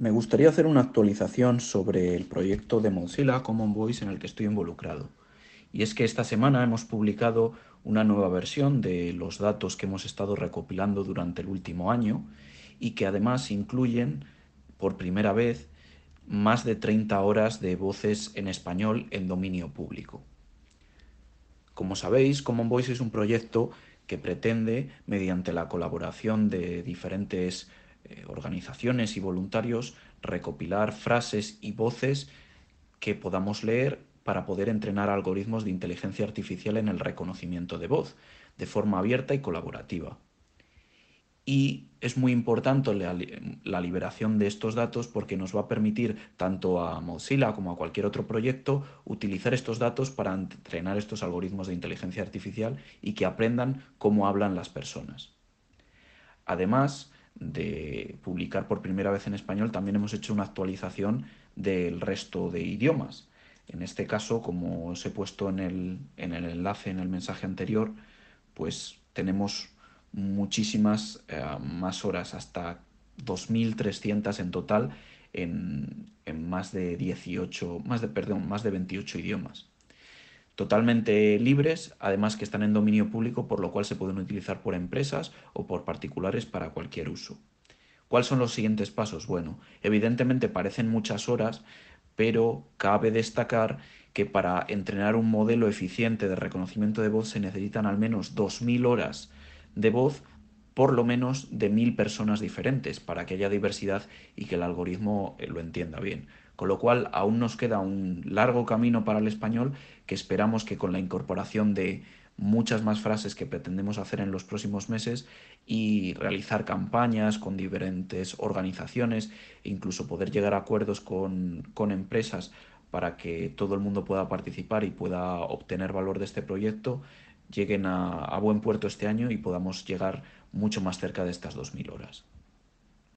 Me gustaría hacer una actualización sobre el proyecto de Mozilla Common Voice en el que estoy involucrado. Y es que esta semana hemos publicado una nueva versión de los datos que hemos estado recopilando durante el último año y que además incluyen por primera vez más de 30 horas de voces en español en dominio público. Como sabéis, Common Voice es un proyecto que pretende, mediante la colaboración de diferentes eh, organizaciones y voluntarios recopilar frases y voces que podamos leer para poder entrenar algoritmos de inteligencia artificial en el reconocimiento de voz, de forma abierta y colaborativa. Y es muy importante la, la, liberación de estos datos porque nos va a permitir tanto a Mozilla como a cualquier otro proyecto utilizar estos datos para entrenar estos algoritmos de inteligencia artificial y que aprendan cómo hablan las personas. Además, de publicar por primera vez en español, también hemos hecho una actualización del resto de idiomas. En este caso, como os he puesto en el, en el enlace, en el mensaje anterior, pues tenemos muchísimas eh, más horas, hasta 2.300 en total, en, en, más de 18, más de, perdón, más de 28 idiomas totalmente libres, además que están en dominio público, por lo cual se pueden utilizar por empresas o por particulares para cualquier uso. ¿Cuáles son los siguientes pasos? Bueno, evidentemente parecen muchas horas, pero cabe destacar que para entrenar un modelo eficiente de reconocimiento de voz se necesitan al menos 2.000 horas de voz por lo menos de 1.000 personas diferentes para que haya diversidad y que el algoritmo eh, lo entienda bien con lo cual aún nos queda un largo camino para el español que esperamos que con la incorporación de muchas más frases que pretendemos hacer en los próximos meses y realizar campañas con diferentes organizaciones incluso poder llegar a acuerdos con, con empresas para que todo el mundo pueda participar y pueda obtener valor de este proyecto, lleguen a, a buen puerto este año y podamos llegar mucho más cerca de estas 2.000 horas.